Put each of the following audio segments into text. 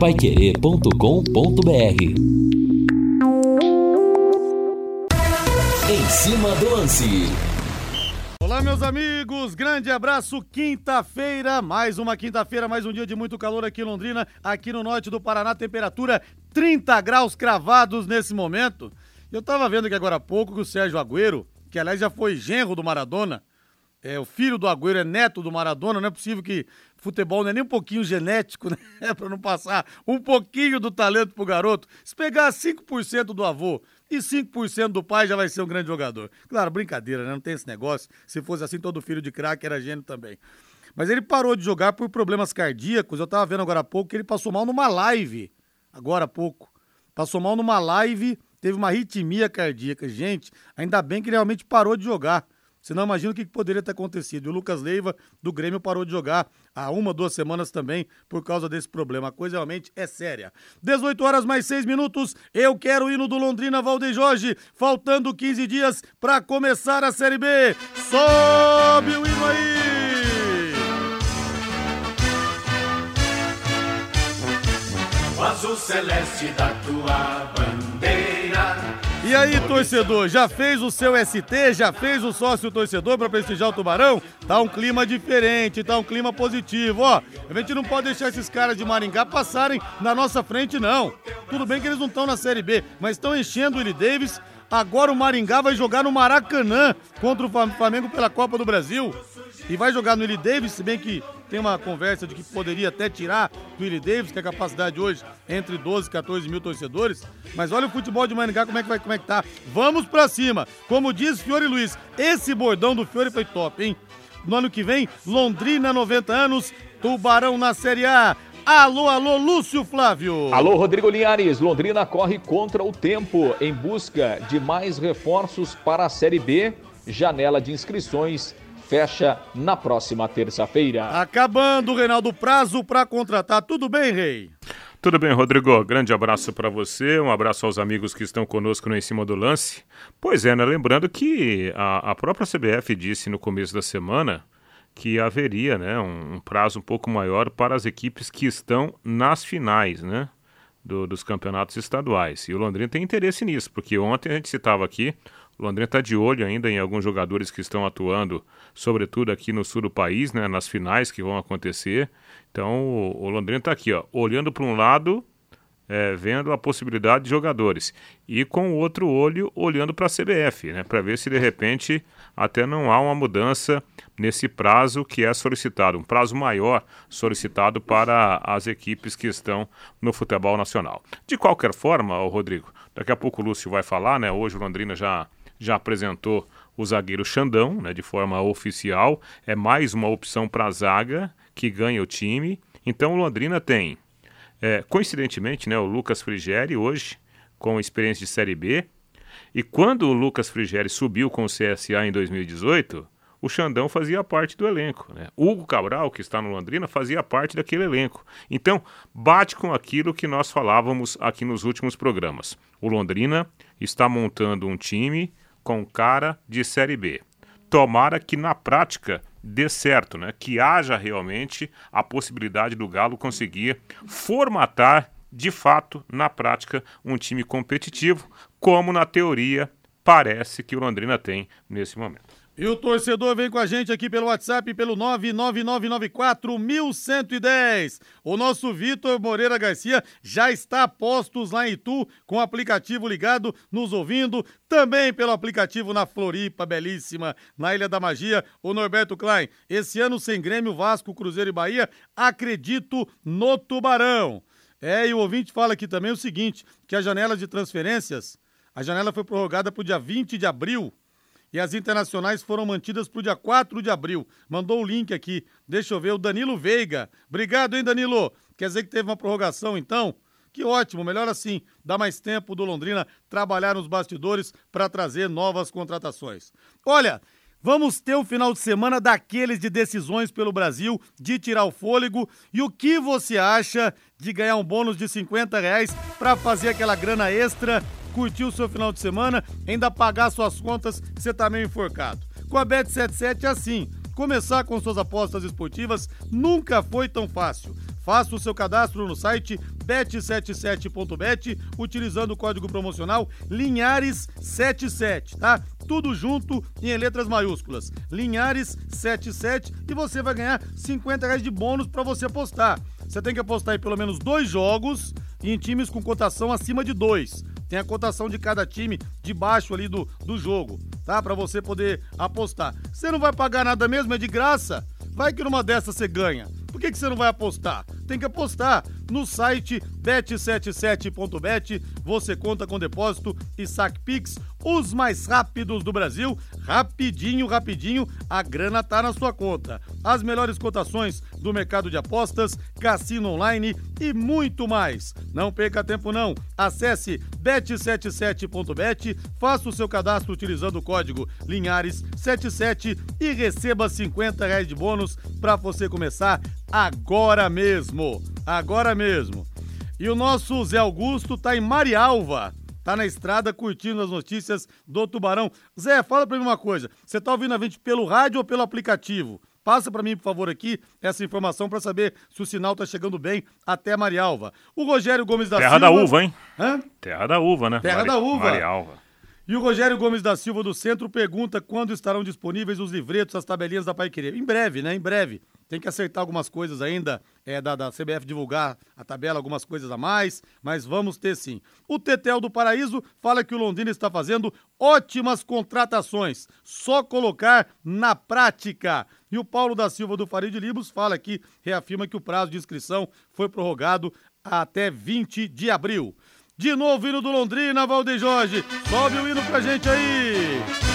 paiquerê.com.br Em cima do lance. Olá, meus amigos, grande abraço. Quinta-feira, mais uma quinta-feira, mais um dia de muito calor aqui em Londrina, aqui no norte do Paraná, temperatura 30 graus cravados nesse momento. Eu tava vendo aqui agora há pouco que o Sérgio Agüero, que aliás já foi genro do Maradona, é, o filho do Agüero é neto do Maradona, não é possível que futebol não é nem um pouquinho genético, né? É pra não passar um pouquinho do talento pro garoto. Se pegar 5% do avô e 5% do pai, já vai ser um grande jogador. Claro, brincadeira, né? Não tem esse negócio. Se fosse assim, todo filho de craque era gênio também. Mas ele parou de jogar por problemas cardíacos. Eu tava vendo agora há pouco que ele passou mal numa live. Agora há pouco. Passou mal numa live, teve uma arritmia cardíaca. Gente, ainda bem que ele realmente parou de jogar. Você não imagina o que poderia ter acontecido. E o Lucas Leiva, do Grêmio, parou de jogar há uma, duas semanas também, por causa desse problema. A coisa realmente é séria. 18 horas mais 6 minutos. Eu quero o hino do Londrina Valdeir Jorge. Faltando 15 dias para começar a Série B. Sobe o hino aí! O azul celeste da tua. E aí, torcedor, já fez o seu ST? Já fez o sócio torcedor para prestigiar o Tubarão? Tá um clima diferente, tá um clima positivo, ó. A gente não pode deixar esses caras de Maringá passarem na nossa frente, não. Tudo bem que eles não estão na Série B, mas estão enchendo o Willie Davis. Agora o Maringá vai jogar no Maracanã contra o Flamengo pela Copa do Brasil. E vai jogar no Willie Davis, se bem que tem uma conversa de que poderia até tirar do Willie Davis, que a capacidade hoje é entre 12 e 14 mil torcedores. Mas olha o futebol de Maringá, como é que vai, como é que tá. Vamos pra cima. Como diz Fiore Luiz, esse bordão do Fiore foi top, hein? No ano que vem, Londrina, 90 anos, Tubarão na Série A. Alô, alô, Lúcio Flávio. Alô, Rodrigo Linhares. Londrina corre contra o tempo em busca de mais reforços para a Série B. Janela de inscrições fecha na próxima terça-feira. Acabando, Reinaldo, prazo para contratar. Tudo bem, Rei? Tudo bem, Rodrigo. Grande abraço para você, um abraço aos amigos que estão conosco no Em Cima do Lance. Pois é, né? Lembrando que a, a própria CBF disse no começo da semana que haveria né, um, um, prazo um pouco maior para as equipes que estão nas finais né, do, dos campeonatos estaduais. E o Londrina tem interesse nisso, porque ontem a gente citava aqui Londrina está de olho ainda em alguns jogadores que estão atuando, sobretudo aqui no sul do país, né, nas finais que vão acontecer. Então o, o Londrina está aqui, ó, olhando para um lado, é, vendo a possibilidade de jogadores, e com o outro olho olhando para a CBF, né, para ver se de repente até não há uma mudança nesse prazo que é solicitado, um prazo maior solicitado para as equipes que estão no futebol nacional. De qualquer forma, Rodrigo, daqui a pouco o Lúcio vai falar, né? Hoje o Londrina já já apresentou o zagueiro Xandão, né, de forma oficial. É mais uma opção para a zaga que ganha o time. Então o Londrina tem, é, coincidentemente, né, o Lucas Frigeri hoje com experiência de Série B. E quando o Lucas Frigeri subiu com o CSA em 2018, o Xandão fazia parte do elenco. Né? Hugo Cabral, que está no Londrina, fazia parte daquele elenco. Então, bate com aquilo que nós falávamos aqui nos últimos programas. O Londrina está montando um time com cara de Série B. Tomara que na prática dê certo, né? Que haja realmente a possibilidade do Galo conseguir formatar de fato, na prática, um time competitivo, como na teoria parece que o Londrina tem nesse momento. E o torcedor vem com a gente aqui pelo WhatsApp pelo 99994-1110. O nosso Vitor Moreira Garcia já está a postos lá em Itu, com o aplicativo ligado, nos ouvindo. Também pelo aplicativo na Floripa, belíssima, na Ilha da Magia. O Norberto Klein, esse ano sem Grêmio, Vasco, Cruzeiro e Bahia, acredito no Tubarão. É, e o ouvinte fala aqui também o seguinte, que a janela de transferências, a janela foi prorrogada para o dia 20 de abril, e as internacionais foram mantidas para o dia 4 de abril. Mandou o link aqui. Deixa eu ver, o Danilo Veiga. Obrigado, hein, Danilo? Quer dizer que teve uma prorrogação, então? Que ótimo, melhor assim, dá mais tempo do Londrina trabalhar nos bastidores para trazer novas contratações. Olha, vamos ter um final de semana daqueles de decisões pelo Brasil, de tirar o fôlego. E o que você acha de ganhar um bônus de 50 reais para fazer aquela grana extra curtir o seu final de semana, ainda pagar suas contas, você tá meio enforcado. Com a Bet77 é assim. Começar com suas apostas esportivas nunca foi tão fácil. Faça o seu cadastro no site bet77.bet utilizando o código promocional Linhares77, tá? Tudo junto e em letras maiúsculas. Linhares77 e você vai ganhar 50 reais de bônus para você apostar. Você tem que apostar em pelo menos dois jogos e em times com cotação acima de dois. Tem a cotação de cada time debaixo ali do, do jogo, tá? Para você poder apostar. Você não vai pagar nada mesmo, é de graça. Vai que numa dessas você ganha. Por que, que você não vai apostar? Tem que apostar. No site bet77.bet você conta com depósito e saque Pix, os mais rápidos do Brasil. Rapidinho, rapidinho, a grana tá na sua conta. As melhores cotações do mercado de apostas, cassino online e muito mais. Não perca tempo não. Acesse bet77.bet, faça o seu cadastro utilizando o código Linhares77 e receba 50 reais de bônus para você começar agora mesmo. Agora mesmo. E o nosso Zé Augusto tá em Marialva. Tá na estrada curtindo as notícias do Tubarão. Zé, fala pra mim uma coisa. Você tá ouvindo a gente pelo rádio ou pelo aplicativo? Passa para mim, por favor, aqui essa informação para saber se o sinal tá chegando bem até Marialva. O Rogério Gomes da Terra Silva. da uva, hein? Hã? Terra da uva, né? Terra da uva. Marialva. E o Rogério Gomes da Silva do Centro pergunta quando estarão disponíveis os livretos, as tabelinhas da Pai Querer. Em breve, né? Em breve. Tem que acertar algumas coisas ainda, é, da, da CBF divulgar a tabela, algumas coisas a mais, mas vamos ter sim. O Tetel do Paraíso fala que o Londrina está fazendo ótimas contratações, só colocar na prática. E o Paulo da Silva do Farid Libros fala aqui, reafirma que o prazo de inscrição foi prorrogado até 20 de abril. De novo, hino do Londrina, Valdeir Jorge. Sobe o hino pra gente aí.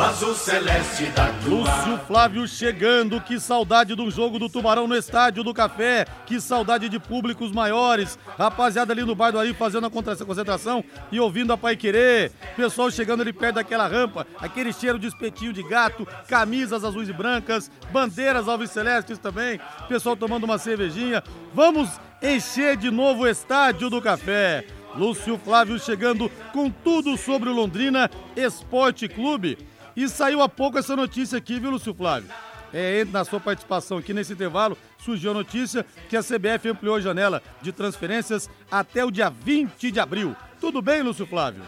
O azul celeste da tua. Lúcio Flávio chegando, que saudade de um jogo do Tubarão no Estádio do Café, que saudade de públicos maiores, rapaziada ali no bar do fazendo a concentração e ouvindo a Pai Querer, pessoal chegando ali perto daquela rampa, aquele cheiro de espetinho de gato, camisas azuis e brancas, bandeiras alves celestes também, pessoal tomando uma cervejinha, vamos encher de novo o Estádio do Café. Lúcio Flávio chegando com tudo sobre o Londrina Esporte Clube. E saiu há pouco essa notícia aqui, viu, Lúcio Flávio? É, na sua participação aqui nesse intervalo, surgiu a notícia que a CBF ampliou a janela de transferências até o dia 20 de abril. Tudo bem, Lúcio Flávio?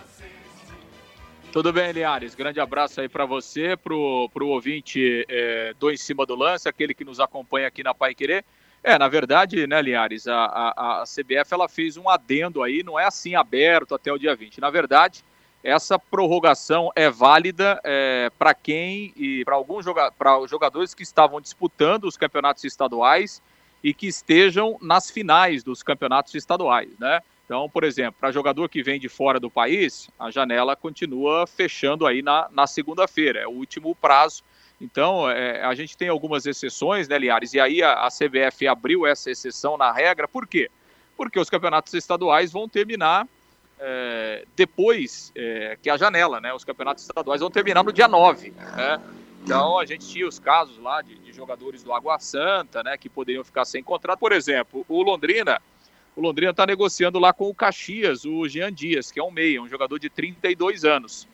Tudo bem, Liares? Grande abraço aí para você, pro, pro ouvinte é, do Em Cima do Lance, aquele que nos acompanha aqui na Pai Querer. É, na verdade, né, Liares, a, a, a CBF ela fez um adendo aí, não é assim aberto até o dia 20. Na verdade, essa prorrogação é válida é, para quem e para alguns joga para os jogadores que estavam disputando os campeonatos estaduais e que estejam nas finais dos campeonatos estaduais, né? Então, por exemplo, para jogador que vem de fora do país, a janela continua fechando aí na, na segunda-feira, é o último prazo. Então, é, a gente tem algumas exceções, né, Liares? E aí a, a CBF abriu essa exceção na regra, por quê? Porque os campeonatos estaduais vão terminar é, depois é, que a janela, né? Os campeonatos estaduais vão terminar no dia 9, né? Então a gente tinha os casos lá de, de, jogadores do Água Santa, né? Que poderiam ficar sem contrato. Por exemplo, o Londrina, o Londrina está negociando lá com o Caxias, o Jean Dias, que é um meia, um jogador de 32 anos.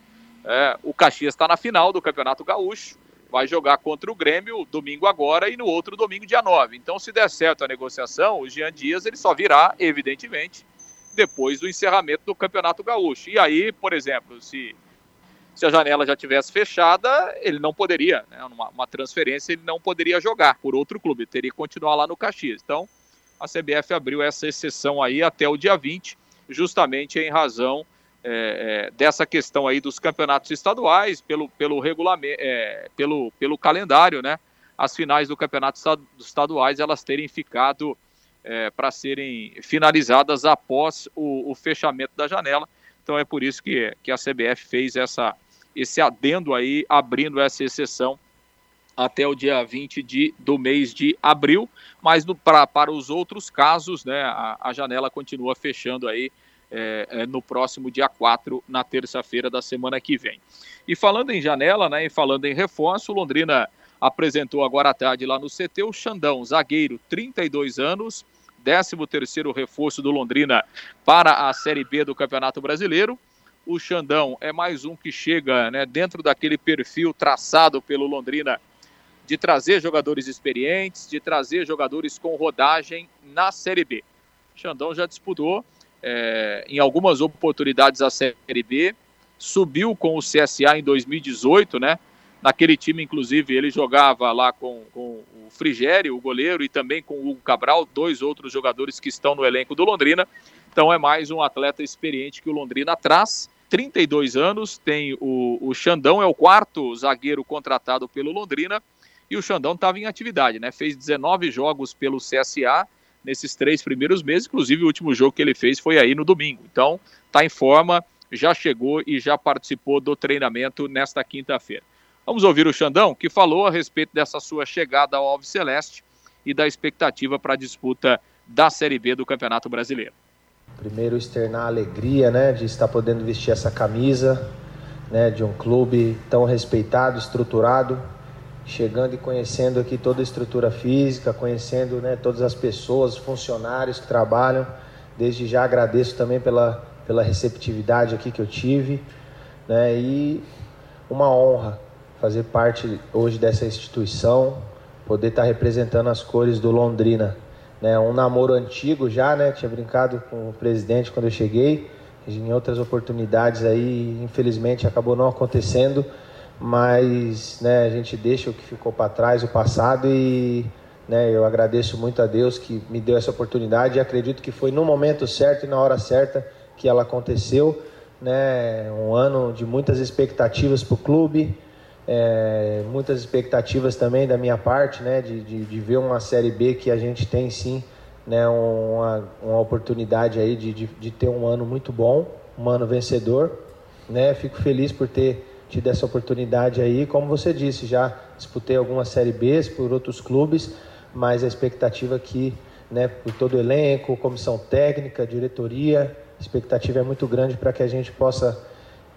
É, o Caxias está na final do Campeonato Gaúcho, vai jogar contra o Grêmio domingo agora e no outro domingo dia 9. Então, se der certo a negociação, o Jean Dias ele só virá, evidentemente, depois do encerramento do Campeonato Gaúcho. E aí, por exemplo, se, se a janela já tivesse fechada, ele não poderia, né, uma, uma transferência, ele não poderia jogar por outro clube, teria que continuar lá no Caxias. Então, a CBF abriu essa exceção aí até o dia 20, justamente em razão é, é, dessa questão aí dos campeonatos estaduais, pelo, pelo regulamento, é, pelo, pelo calendário, né? As finais do campeonato estaduais elas terem ficado é, para serem finalizadas após o, o, fechamento da janela. Então é por isso que, que a CBF fez essa, esse adendo aí, abrindo essa exceção até o dia 20 de, do mês de abril, mas no, pra, para os outros casos, né, a, a janela continua fechando aí é, é, no próximo dia 4, na terça-feira da semana que vem. E falando em janela, né, e falando em reforço, Londrina apresentou agora à tarde lá no CT o Xandão, zagueiro, 32 anos, 13º reforço do Londrina para a Série B do Campeonato Brasileiro. o Xandão é mais um que chega né, dentro daquele perfil traçado pelo Londrina de trazer jogadores experientes, de trazer jogadores com rodagem na Série B. O Xandão já disputou é, em algumas oportunidades a Série B, subiu com o CSA em 2018, né? Naquele time, inclusive, ele jogava lá com, com o Frigério, o goleiro, e também com o Hugo Cabral, dois outros jogadores que estão no elenco do Londrina. Então é mais um atleta experiente que o Londrina traz. 32 anos, tem o, o Xandão, é o quarto zagueiro contratado pelo Londrina, e o Xandão estava em atividade, né? Fez 19 jogos pelo CSA nesses três primeiros meses, inclusive o último jogo que ele fez foi aí no domingo. Então, está em forma, já chegou e já participou do treinamento nesta quinta-feira. Vamos ouvir o Xandão, que falou a respeito dessa sua chegada ao Alves Celeste e da expectativa para a disputa da Série B do Campeonato Brasileiro. Primeiro externar a alegria, né, de estar podendo vestir essa camisa, né, de um clube tão respeitado, estruturado, chegando e conhecendo aqui toda a estrutura física, conhecendo, né, todas as pessoas, funcionários que trabalham. Desde já agradeço também pela pela receptividade aqui que eu tive, né, e uma honra fazer parte hoje dessa instituição, poder estar representando as cores do Londrina né, um namoro antigo já, né? Tinha brincado com o presidente quando eu cheguei. Em outras oportunidades aí, infelizmente, acabou não acontecendo, mas né, a gente deixa o que ficou para trás, o passado, e né, eu agradeço muito a Deus que me deu essa oportunidade e acredito que foi no momento certo e na hora certa que ela aconteceu. Né, um ano de muitas expectativas para o clube, é, muitas expectativas também da minha parte, né, de, de, de, ver uma Série B que a gente tem sim, né, uma, uma oportunidade aí de, de, de ter um ano muito bom, um ano vencedor, né, fico feliz por ter tido essa oportunidade aí, como você disse, já disputei algumas Série Bs por outros clubes, mas a expectativa aqui, né, por todo o elenco, comissão técnica, diretoria, expectativa é muito grande para que a gente possa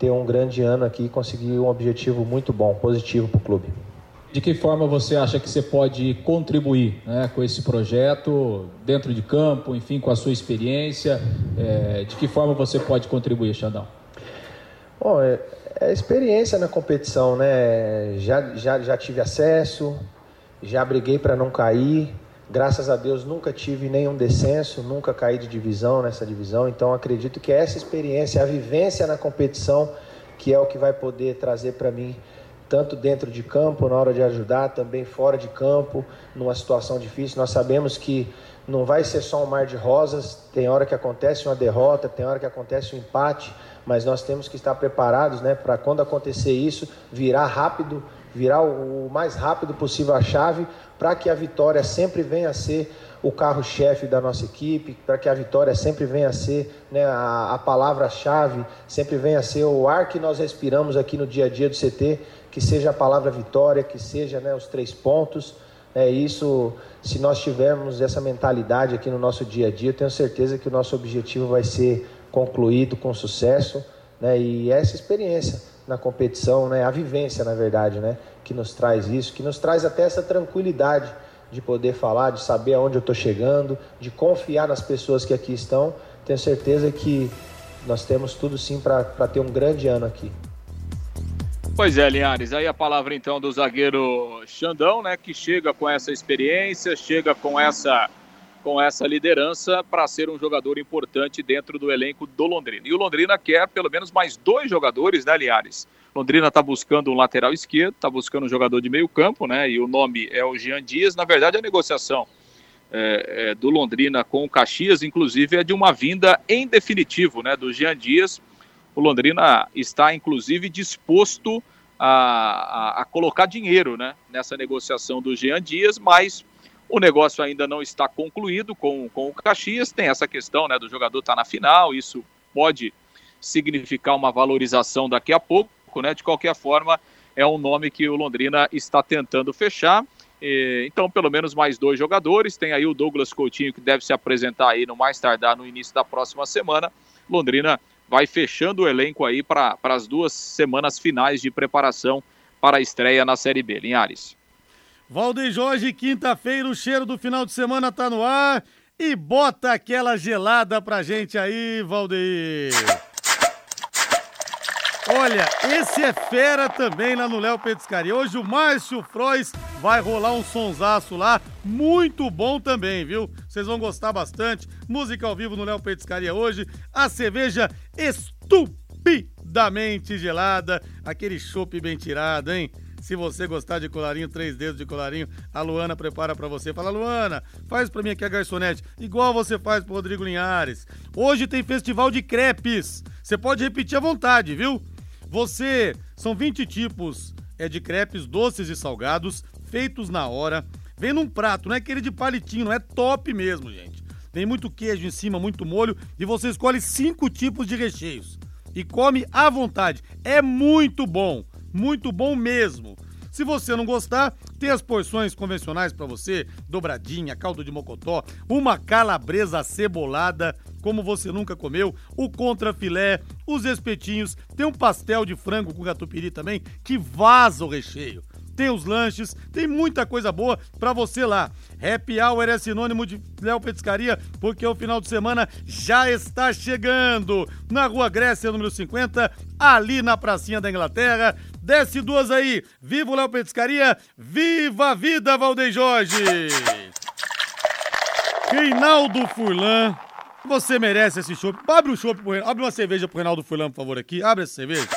ter um grande ano aqui e conseguir um objetivo muito bom, positivo para o clube. De que forma você acha que você pode contribuir né, com esse projeto dentro de campo, enfim, com a sua experiência? É, de que forma você pode contribuir, Xandão? Bom, é, é experiência na competição, né? Já, já, já tive acesso, já briguei para não cair, Graças a Deus nunca tive nenhum descenso, nunca caí de divisão nessa divisão, então acredito que essa experiência, a vivência na competição, que é o que vai poder trazer para mim, tanto dentro de campo, na hora de ajudar, também fora de campo, numa situação difícil. Nós sabemos que não vai ser só um mar de rosas, tem hora que acontece uma derrota, tem hora que acontece um empate, mas nós temos que estar preparados né, para quando acontecer isso, virar rápido, virar o mais rápido possível a chave para que a vitória sempre venha a ser o carro-chefe da nossa equipe, para que a vitória sempre venha a ser né, a, a palavra-chave, sempre venha a ser o ar que nós respiramos aqui no dia a dia do CT, que seja a palavra vitória, que seja né, os três pontos. É isso, se nós tivermos essa mentalidade aqui no nosso dia a dia, eu tenho certeza que o nosso objetivo vai ser concluído com sucesso, né, e essa experiência na competição, né, a vivência, na verdade, né, que nos traz isso, que nos traz até essa tranquilidade de poder falar, de saber aonde eu estou chegando, de confiar nas pessoas que aqui estão. Tenho certeza que nós temos tudo sim para ter um grande ano aqui. Pois é, Linhares, aí a palavra então do zagueiro Xandão, né, que chega com essa experiência, chega com essa com essa liderança para ser um jogador importante dentro do elenco do Londrina. E o Londrina quer pelo menos mais dois jogadores, né, Linhares? Londrina está buscando um lateral esquerdo, está buscando um jogador de meio campo, né? E o nome é o Jean Dias. Na verdade, a negociação é, é, do Londrina com o Caxias, inclusive, é de uma vinda em definitivo, né? Do Jean Dias. O Londrina está, inclusive, disposto a, a, a colocar dinheiro, né? Nessa negociação do Jean Dias, mas o negócio ainda não está concluído com, com o Caxias. Tem essa questão, né? Do jogador estar tá na final. Isso pode significar uma valorização daqui a pouco né? De qualquer forma, é um nome que o Londrina está tentando fechar. Então, pelo menos mais dois jogadores. Tem aí o Douglas Coutinho, que deve se apresentar aí no mais tardar no início da próxima semana. Londrina vai fechando o elenco aí para as duas semanas finais de preparação para a estreia na Série B. Linhares. Valdeir Jorge, quinta-feira, o cheiro do final de semana tá no ar. E bota aquela gelada pra gente aí, Valdeir. Olha, esse é fera também lá no Léo Petiscaria. Hoje o Márcio Frois vai rolar um sonsaço lá, muito bom também, viu? Vocês vão gostar bastante. Música ao vivo no Léo Petiscaria hoje. A cerveja estupidamente gelada, aquele chopp bem tirado, hein? Se você gostar de colarinho, três dedos de colarinho, a Luana prepara para você. Fala, Luana, faz para mim aqui a garçonete, igual você faz pro Rodrigo Linhares. Hoje tem festival de crepes. Você pode repetir à vontade, viu? Você, são 20 tipos é de crepes doces e salgados, feitos na hora. Vem num prato, não é aquele de palitinho, não é top mesmo, gente. Tem muito queijo em cima, muito molho e você escolhe cinco tipos de recheios e come à vontade. É muito bom, muito bom mesmo. Se você não gostar, tem as porções convencionais para você, dobradinha, caldo de mocotó, uma calabresa cebolada, como você nunca comeu, o contrafilé, os espetinhos, tem um pastel de frango com catupiry também, que vaza o recheio tem os lanches, tem muita coisa boa para você lá. Happy Hour é sinônimo de Léo Petiscaria, porque o final de semana já está chegando. Na Rua Grécia, número 50, ali na pracinha da Inglaterra. Desce duas aí. Viva o Léo Petiscaria, viva a vida, Valdeir Jorge! Reinaldo Furlan, você merece esse chopp. Abre o chopp Abre uma cerveja pro Reinaldo Furlan, por favor, aqui. Abre essa cerveja.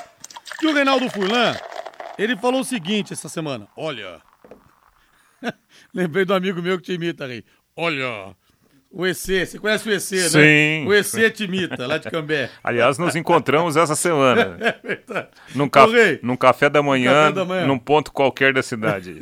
E o Reinaldo Furlan ele falou o seguinte essa semana: Olha. Lembrei do amigo meu que te imita, Rei. Olha. O EC, você conhece o EC, né? Sim. O EC te imita, lá de Cambé. Aliás, nos encontramos essa semana. É verdade. Num, ca... Rei, num café da manhã, café da manhã, num ponto qualquer da cidade.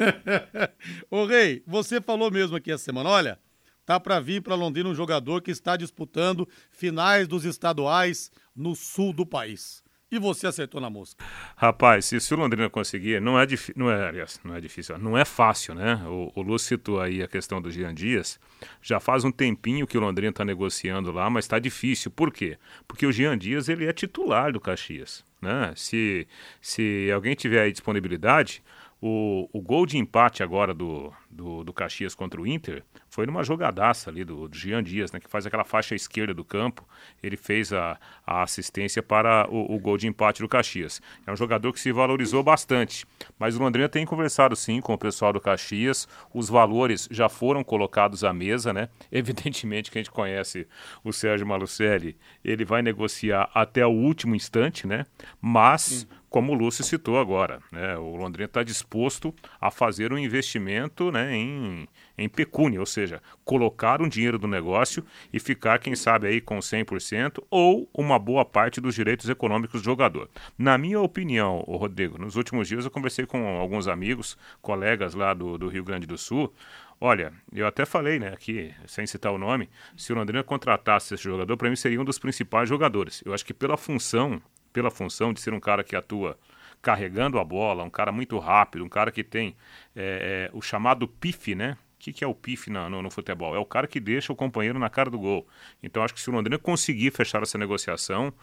Ô, Rei, você falou mesmo aqui essa semana, olha, tá para vir para Londrina um jogador que está disputando finais dos estaduais no sul do país e você acertou na mosca. Rapaz, se, se o Londrina conseguir, não é, não é, aliás, não é difícil, não é fácil, né? O, o Lúcio citou aí a questão do Jean Dias. Já faz um tempinho que o Londrina está negociando lá, mas está difícil. Por quê? Porque o Jean Dias ele é titular do Caxias. Né? Se, se alguém tiver aí disponibilidade, o, o gol de empate agora do, do, do, Caxias contra o Inter foi numa jogadaça ali do, do Jean Dias, né, que faz aquela faixa esquerda do campo. Ele fez a, a assistência para o, o, gol de empate do Caxias. É um jogador que se valorizou bastante. Mas o Londrina tem conversado sim com o pessoal do Caxias. Os valores já foram colocados à mesa, né? Evidentemente que a gente conhece o Sérgio Malucelli, ele vai negociar até o último instante, né? Mas. Como o Lúcio citou agora. Né? O Londrina está disposto a fazer um investimento né, em, em pecúnia, ou seja, colocar um dinheiro do negócio e ficar, quem sabe, aí com 100% ou uma boa parte dos direitos econômicos do jogador. Na minha opinião, Rodrigo, nos últimos dias eu conversei com alguns amigos, colegas lá do, do Rio Grande do Sul. Olha, eu até falei, né, aqui, sem citar o nome, se o Londrina contratasse esse jogador, para mim seria um dos principais jogadores. Eu acho que pela função pela função de ser um cara que atua carregando a bola, um cara muito rápido, um cara que tem é, é, o chamado pife, né? O que, que é o pife no, no, no, futebol? É o cara que deixa o companheiro na cara do gol. Então acho que se o Londrina conseguir fechar essa negociação,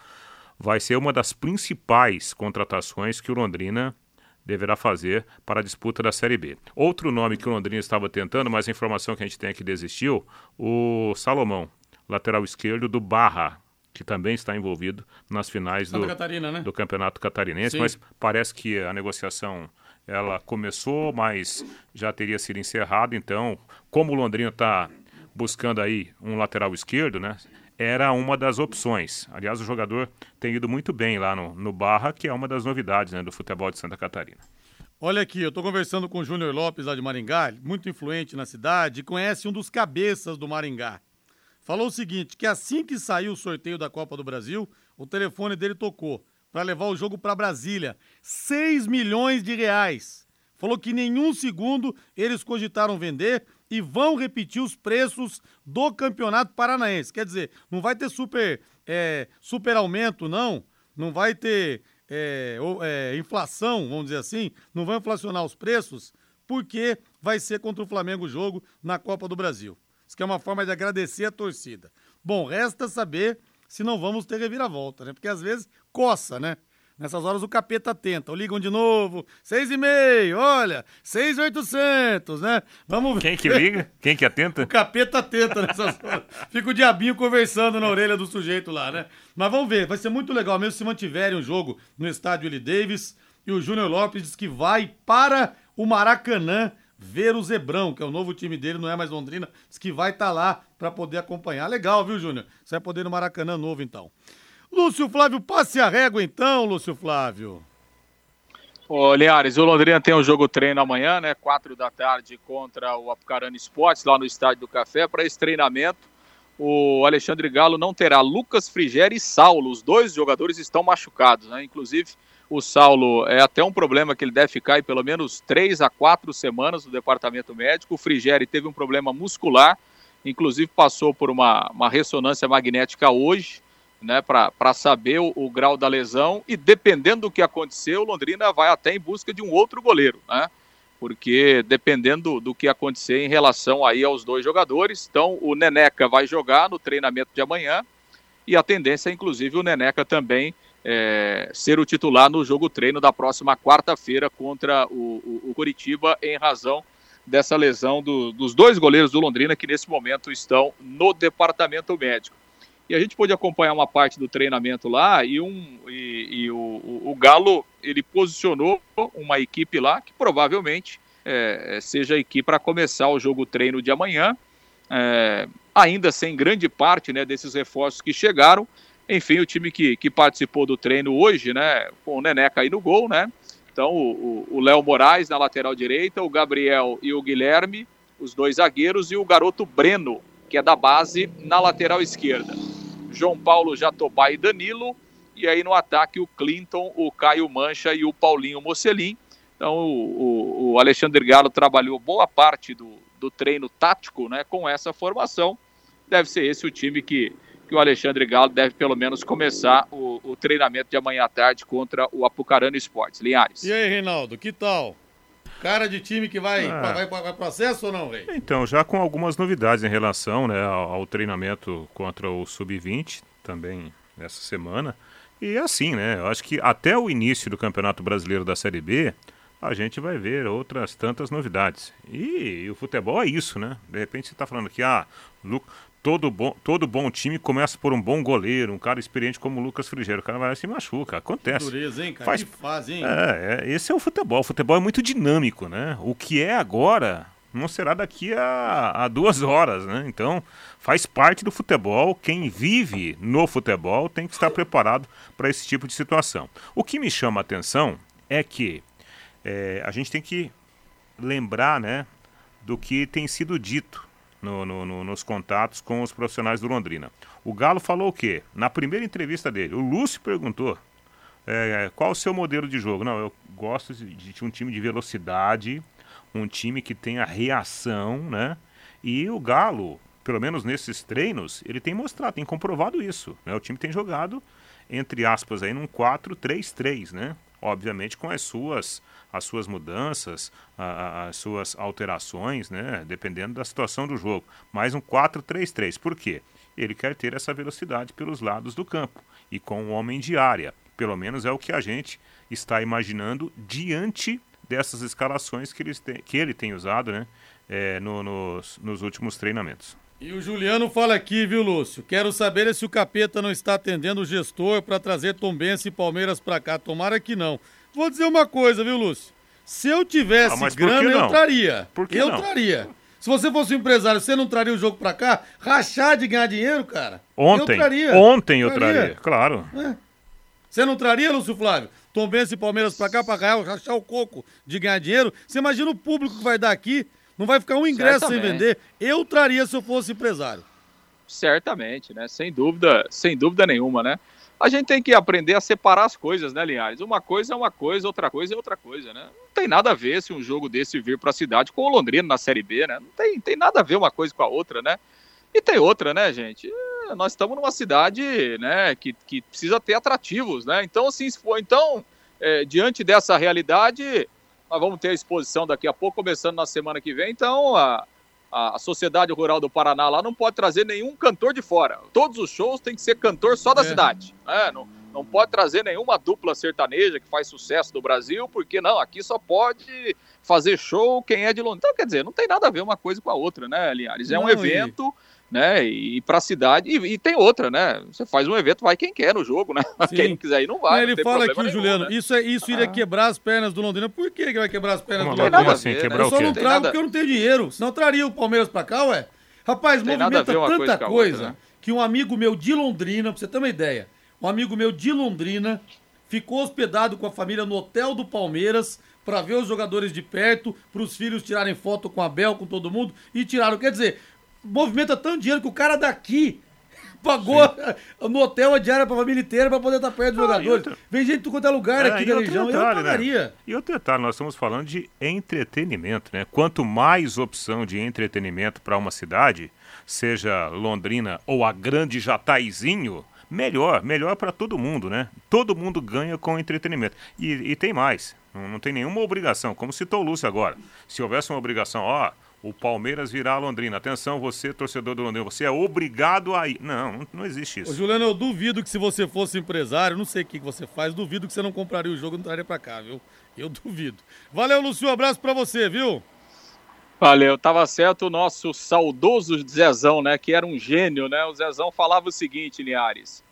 vai ser uma das principais contratações que o Londrina deverá fazer para a disputa da Série B. Outro nome que o Londrina estava tentando, mas a informação que a gente tem aqui desistiu, o Salomão, lateral esquerdo do Barra, que também está envolvido nas finais do, Catarina, né? do Campeonato Catarinense, Sim. mas parece que a negociação ela começou, mas já teria sido encerrada. Então, como o Londrina está buscando aí um lateral esquerdo, né? Era uma das opções. Aliás, o jogador tem ido muito bem lá no, no Barra, que é uma das novidades né, do futebol de Santa Catarina. Olha aqui, eu estou conversando com o Júnior Lopes lá de Maringá, muito influente na cidade, conhece um dos cabeças do Maringá falou o seguinte: que assim que saiu o sorteio da Copa do Brasil, o telefone dele tocou para levar o jogo para Brasília. 6 milhões de reais. Falou que nenhum segundo eles cogitaram vender e vão repetir os preços do Campeonato Paranaense. Quer dizer, não vai ter super, é, super aumento, não. Não vai ter é, é, inflação, vamos dizer assim. Não vai inflacionar os preços, porque vai ser contra o Flamengo o jogo na Copa do Brasil. Que é uma forma de agradecer a torcida. Bom, resta saber se não vamos ter reviravolta, né? Porque às vezes coça, né? Nessas horas o capeta tenta. Ligam de novo. Seis e meio, olha. Seis e oitocentos, né? Vamos ver. Quem que liga? Quem que atenta? O capeta tenta nessas horas. Fica o diabinho conversando na orelha do sujeito lá, né? Mas vamos ver. Vai ser muito legal mesmo se mantiverem o jogo no estádio Willie Davis. E o Júnior Lopes diz que vai para o Maracanã ver o Zebrão, que é o novo time dele, não é mais Londrina, diz que vai estar tá lá para poder acompanhar. Legal, viu, Júnior? Você vai poder ir no Maracanã novo, então. Lúcio Flávio, passe a régua, então, Lúcio Flávio. Ô, Linhares, o Londrina tem um jogo treino amanhã, né? Quatro da tarde contra o Apucarana Esportes, lá no Estádio do Café. Para esse treinamento, o Alexandre Galo não terá Lucas Frigério e Saulo. Os dois jogadores estão machucados, né? Inclusive, o Saulo é até um problema que ele deve ficar aí pelo menos três a quatro semanas no departamento médico. O Frigeri teve um problema muscular, inclusive passou por uma, uma ressonância magnética hoje, né, para saber o, o, grau da lesão. E dependendo do que aconteceu, Londrina vai até em busca de um outro goleiro, né? Porque dependendo do que acontecer em relação aí aos dois jogadores, então o Neneca vai jogar no treinamento de amanhã e a tendência, inclusive, o Neneca também é, ser o titular no jogo treino da próxima quarta-feira contra o, o, o, Curitiba, em razão dessa lesão do, dos dois goleiros do Londrina que nesse momento estão no departamento médico. E a gente pôde acompanhar uma parte do treinamento lá e, um, e, e o, o, Galo ele posicionou uma equipe lá que provavelmente é, seja a equipe para começar o jogo treino de amanhã. É, ainda sem grande parte né, desses reforços que chegaram, enfim, o time que, que participou do treino hoje, né, com o Neneca aí no gol, né? Então, o Léo Moraes na lateral direita, o Gabriel e o Guilherme, os dois zagueiros, e o garoto Breno, que é da base, na lateral esquerda. João Paulo Jatobá e Danilo, e aí no ataque o Clinton, o Caio Mancha e o Paulinho Mocelin. Então, o, o, Alexandre Galo trabalhou boa parte do, do treino tático né, com essa formação. Deve ser esse o time que, que o Alexandre Galo deve pelo menos começar o, o treinamento de amanhã à tarde contra o Apucarana Esportes. Linhares. E aí, Reinaldo, que tal? Cara de time que vai, ah. vai, vai, vai processo ou não, Rei? Então, já com algumas novidades em relação né, ao, ao treinamento contra o Sub-20, também nessa semana. E assim, né? Eu acho que até o início do Campeonato Brasileiro da Série B, a gente vai ver outras tantas novidades. E, e o futebol é isso, né? De repente você está falando que, ah, todo bom, todo bom time começa por um bom goleiro, um cara experiente como o Lucas Frigeiro. O cara vai lá e se machuca, acontece. Dureza, hein, cara? Faz, que faz, hein? É, é, esse é o futebol. O futebol é muito dinâmico, né? O que é agora não será daqui a, a duas horas, né? Então, faz parte do futebol. Quem vive no futebol tem que estar preparado para esse tipo de situação. O que me chama a atenção é que é, a gente tem que lembrar, né, do que tem sido dito no, no, no, nos contatos com os profissionais do Londrina. O Galo falou o quê? Na primeira entrevista dele, o Lúcio perguntou é, qual o seu modelo de jogo. Não, eu gosto de, de um time de velocidade, um time que tenha reação, né? E o Galo, pelo menos nesses treinos, ele tem mostrado, tem comprovado isso. Né? O time tem jogado, entre aspas, aí num 4-3-3, né? Obviamente com as suas as suas mudanças, as suas alterações, né, dependendo da situação do jogo. Mais um 4-3-3. Por quê? Ele quer ter essa velocidade pelos lados do campo e com um homem de área. Pelo menos é o que a gente está imaginando diante dessas escalações que ele tem, que ele tem usado né, é, no, nos, nos últimos treinamentos. E o Juliano fala aqui, viu, Lúcio? Quero saber se o Capeta não está atendendo o gestor para trazer Tombense e Palmeiras para cá. Tomara que não. Vou dizer uma coisa, viu, Lúcio? Se eu tivesse ah, grana, eu traria. Por que eu não? traria. Se você fosse um empresário, você não traria o jogo pra cá? Rachar de ganhar dinheiro, cara? Ontem. Eu traria. Ontem eu traria, traria claro. É. Você não traria, Lúcio Flávio? Tom Benz e Palmeiras pra cá, ganhar, rachar o coco de ganhar dinheiro? Você imagina o público que vai dar aqui? Não vai ficar um ingresso Certamente. sem vender. Eu traria se eu fosse empresário. Certamente, né? Sem dúvida, sem dúvida nenhuma, né? a gente tem que aprender a separar as coisas, né, Linhares? Uma coisa é uma coisa, outra coisa é outra coisa, né? Não tem nada a ver se um jogo desse vir para a cidade com o Londrina na Série B, né? Não tem, tem nada a ver uma coisa com a outra, né? E tem outra, né, gente? É, nós estamos numa cidade, né, que, que precisa ter atrativos, né? Então, assim, se for, então, é, diante dessa realidade, nós vamos ter a exposição daqui a pouco, começando na semana que vem, então, a a, Sociedade Rural do Paraná lá não pode trazer nenhum cantor de fora. Todos os shows tem que ser cantor só da é. cidade. É, não, Não pode trazer nenhuma dupla sertaneja que faz sucesso no Brasil, porque não, aqui só pode fazer show quem é de Londrina. Então, quer dizer, não tem nada a ver uma coisa com a outra, né, Linhares? É não, um evento. E né? E para a cidade. E, e, tem outra, né? Você faz um evento, vai quem quer no jogo, né? Sim. Quem não quiser ir, não vai. Ele não fala aqui, nenhum, Juliano, né? isso, é, isso iria ah. quebrar as pernas do Londrina. Por que, que vai quebrar as pernas Como do Londrina? Assim, ver, né? Eu só não trago nada... porque eu não tenho dinheiro. Senão eu traria o Palmeiras para cá, ué. Rapaz, movimenta tanta coisa, coisa outra, né? que um amigo meu de Londrina, pra você ter uma ideia, um amigo meu de Londrina ficou hospedado com a família no hotel do Palmeiras para ver os jogadores de perto, para os filhos tirarem foto com a Bel, com todo mundo, e tiraram. Quer dizer, movimenta tanto dinheiro que o cara daqui pagou Sim. no hotel a diária pra família inteira pra poder estar perto dos ah, jogadores. Outra... Vem gente de quanto é lugar é, aqui da região, detalhe, eu pagaria. Né? E outro detalhe, nós estamos falando de entretenimento, né? Quanto mais opção de entretenimento para uma cidade, seja Londrina ou a grande Jataizinho, melhor, melhor para todo mundo, né? Todo mundo ganha com entretenimento. E, e tem mais, não, não, tem nenhuma obrigação, como citou o Lúcio agora. Se houvesse uma obrigação, ó, o Palmeiras virá a Londrina. Atenção, você, torcedor do Londrina, você é obrigado a ir. Não, não existe isso. Ô, Juliano, eu duvido que se você fosse empresário, não sei o que você faz, duvido que você não compraria o jogo e não traria pra cá, viu? Eu duvido. Valeu, Lúcio, um abraço pra você, viu? Valeu, tava certo o nosso saudoso Zezão, né, que era um gênio, né? O Zezão falava o seguinte, Linhares,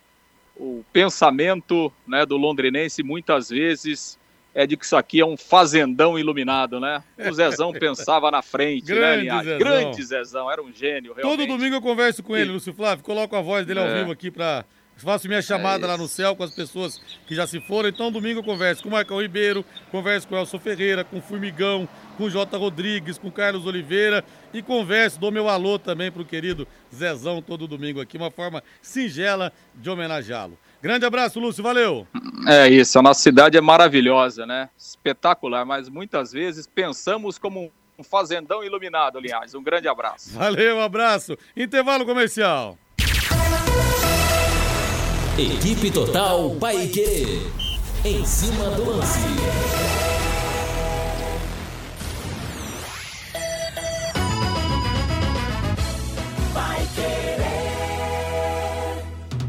o pensamento, né, do londrinense muitas vezes é de que isso aqui é um fazendão iluminado, né? O Zezão pensava na frente, né, Grande né, Zezão. Grande Zezão, era um gênio, realmente. Todo domingo eu converso com ele, Lúcio Flávio, coloco a voz dele ao é. vivo aqui para Faço minha chamada é lá no céu com as pessoas que já se foram. Então, domingo eu converso com o Marcão Ribeiro, converso com o Elson Ferreira, com o Formigão, com o Jota Rodrigues, com o Carlos Oliveira e converso, dou meu alô também para o querido Zezão todo domingo aqui. Uma forma singela de homenageá-lo. Grande abraço, Lúcio, valeu. É isso, a nossa cidade é maravilhosa, né? Espetacular, mas muitas vezes pensamos como um fazendão iluminado, aliás. Um grande abraço. Valeu, um abraço. Intervalo comercial. Equipe Total Paique. Em cima do lance.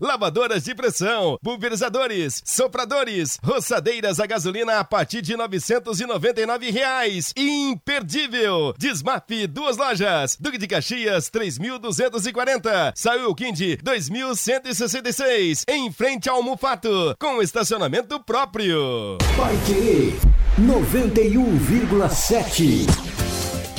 lavadoras de pressão, pulverizadores, sopradores, roçadeiras a gasolina a partir de 999 reais. Imperdível! Desmap, duas lojas. Duque de Caxias, 3.240. Saiu Quindi, 2.166. Em frente ao Mufato, com estacionamento próprio. Querer 91,7.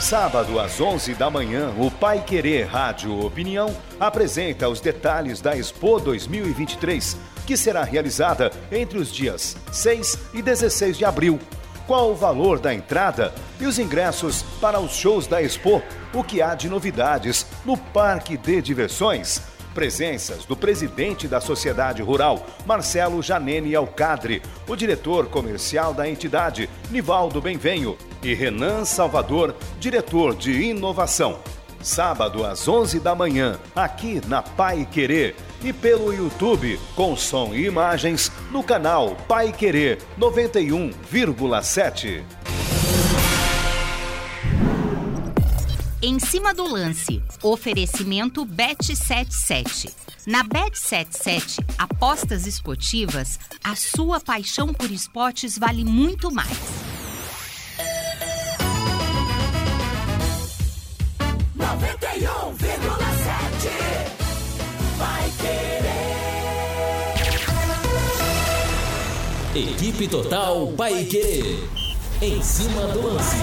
Sábado às 11 da manhã, o Pai Querer Rádio Opinião apresenta os detalhes da Expo 2023, que será realizada entre os dias 6 e 16 de abril. Qual o valor da entrada e os ingressos para os shows da Expo? O que há de novidades no Parque de Diversões? Presenças do presidente da Sociedade Rural, Marcelo Janene Alcadre, o diretor comercial da entidade, Nivaldo Benvenho, e Renan Salvador, diretor de inovação. Sábado às 11 da manhã, aqui na Pai Querer e pelo YouTube, com som e imagens no canal Pai Querer 91,7. Em cima do lance, oferecimento Bet77. Na Bet77, apostas esportivas, a sua paixão por esportes vale muito mais. 91,7 Vai querer. Equipe Total Paique. Em cima do lance.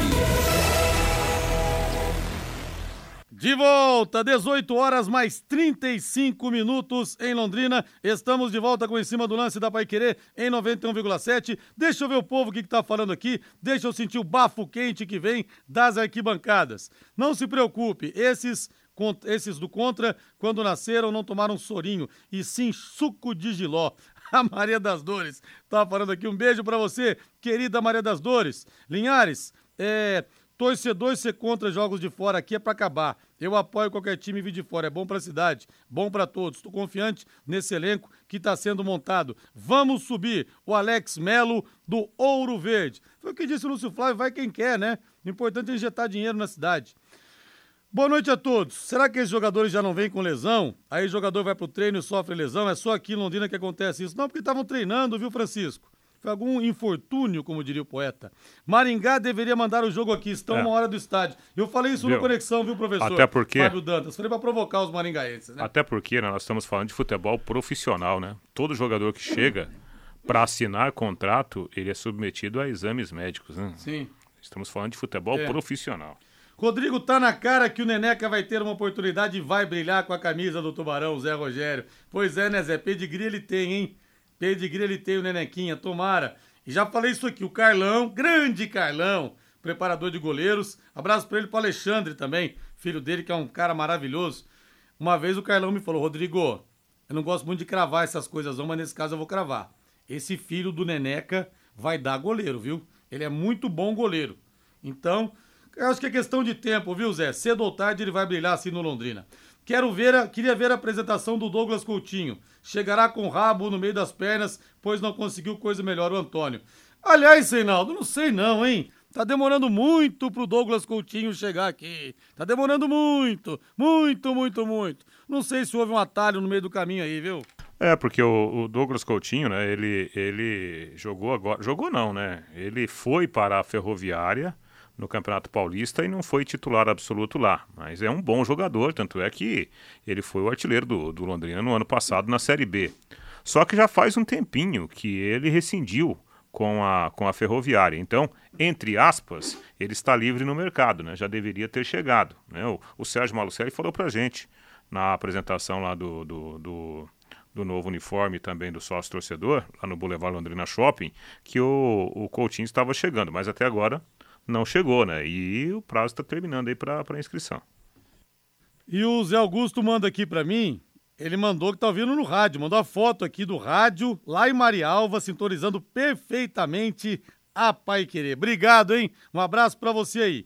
De volta, 18 horas mais 35 minutos em Londrina. Estamos de volta com em cima do lance da Paiquerê em 91,7. Deixa eu ver o povo que está falando aqui. Deixa eu sentir o bafo quente que vem das arquibancadas. Não se preocupe, esses esses do contra, quando nasceram, não tomaram sorinho, e sim suco de giló. A Maria das Dores tá falando aqui. Um beijo para você, querida Maria das Dores. Linhares, é, Torcedor ser contra jogos de fora aqui é para acabar. Eu apoio qualquer time vir de fora. É bom para a cidade, bom para todos. Estou confiante nesse elenco que está sendo montado. Vamos subir. O Alex Melo do Ouro Verde. Foi o que disse o Lúcio Flávio. Vai quem quer, né? O importante é injetar dinheiro na cidade. Boa noite a todos. Será que esses jogadores já não vêm com lesão? Aí o jogador vai pro treino e sofre lesão? É só aqui em Londrina que acontece isso? Não, porque estavam treinando, viu, Francisco? Foi algum infortúnio, como diria o poeta. Maringá deveria mandar o jogo aqui, estão é. uma hora do estádio. Eu falei isso viu? no Conexão, viu, professor? Até porque. Fábio Dantas. Falei pra provocar os maringaenses, né? Até porque né, nós estamos falando de futebol profissional, né? Todo jogador que chega para assinar contrato, ele é submetido a exames médicos, né? Sim. Estamos falando de futebol é. profissional. Rodrigo, tá na cara que o Neneca vai ter uma oportunidade e vai brilhar com a camisa do Tubarão, Zé Rogério. Pois é, né, Zé? Pedigree ele tem, hein? Pedigree ele tem o Nenequinha, tomara. E já falei isso aqui, o Carlão, grande Carlão, preparador de goleiros. Abraço para ele pro Alexandre também, filho dele, que é um cara maravilhoso. Uma vez o Carlão me falou, Rodrigo, eu não gosto muito de cravar essas coisas mas nesse caso eu vou cravar. Esse filho do Neneca vai dar goleiro, viu? Ele é muito bom goleiro. Então, eu acho que é questão de tempo, viu, Zé? Cedo ou tarde ele vai brilhar assim no Londrina. Quero ver, a, queria ver a apresentação do Douglas Coutinho. Chegará com o rabo no meio das pernas, pois não conseguiu coisa melhor o Antônio. Aliás, Reinaldo, não sei não, hein? Tá demorando muito pro Douglas Coutinho chegar aqui. Tá demorando muito, muito, muito, muito. Não sei se houve um atalho no meio do caminho aí, viu? É, porque o, o, Douglas Coutinho, né, ele, ele jogou agora. Jogou não, né? Ele foi para a Ferroviária no Campeonato Paulista e não foi titular absoluto lá. Mas é um bom jogador, tanto é que ele foi o artilheiro do, do Londrina no ano passado na Série B. Só que já faz um tempinho que ele rescindiu com a, com a Ferroviária. Então, entre aspas, ele está livre no mercado, né? já deveria ter chegado. Né? O, o Sérgio Malucelli falou para gente na apresentação lá do, do, do do novo uniforme também do sócio torcedor, lá no Boulevard Londrina Shopping, que o, o Coutinho estava chegando, mas até agora não chegou, né? E o prazo está terminando aí para inscrição. E o Zé Augusto manda aqui para mim, ele mandou que tá ouvindo no rádio, mandou a foto aqui do rádio, lá em Marialva, sintonizando perfeitamente a Pai Querer. Obrigado, hein? Um abraço para você aí.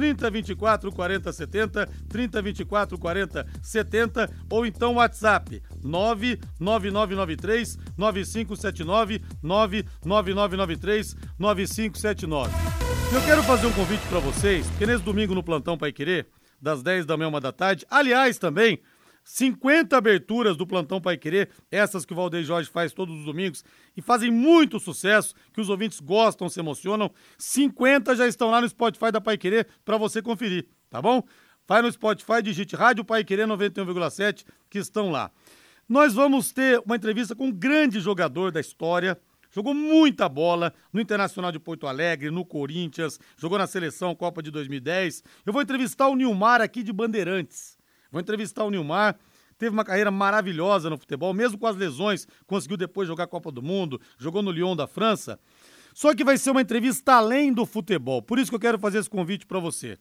3024 40 70, 3024 40 70 ou então WhatsApp 99993 9579 99993 9579. Eu quero fazer um convite para vocês, porque nesse domingo no Plantão Pai Querer, das 10 da manhã uma da tarde, aliás também 50 aberturas do Plantão Pai Querer, essas que o Valdeir Jorge faz todos os domingos e fazem muito sucesso, que os ouvintes gostam, se emocionam. 50 já estão lá no Spotify da Pai Querer para você conferir, tá bom? Vai no Spotify, digite Rádio Pai Querer 91,7 que estão lá. Nós vamos ter uma entrevista com um grande jogador da história, jogou muita bola no Internacional de Porto Alegre, no Corinthians, jogou na seleção Copa de 2010. Eu vou entrevistar o Nilmar aqui de Bandeirantes. Vou entrevistar o Nilmar. Teve uma carreira maravilhosa no futebol, mesmo com as lesões, conseguiu depois jogar a Copa do Mundo, jogou no Lyon da França. Só que vai ser uma entrevista além do futebol. Por isso que eu quero fazer esse convite para você.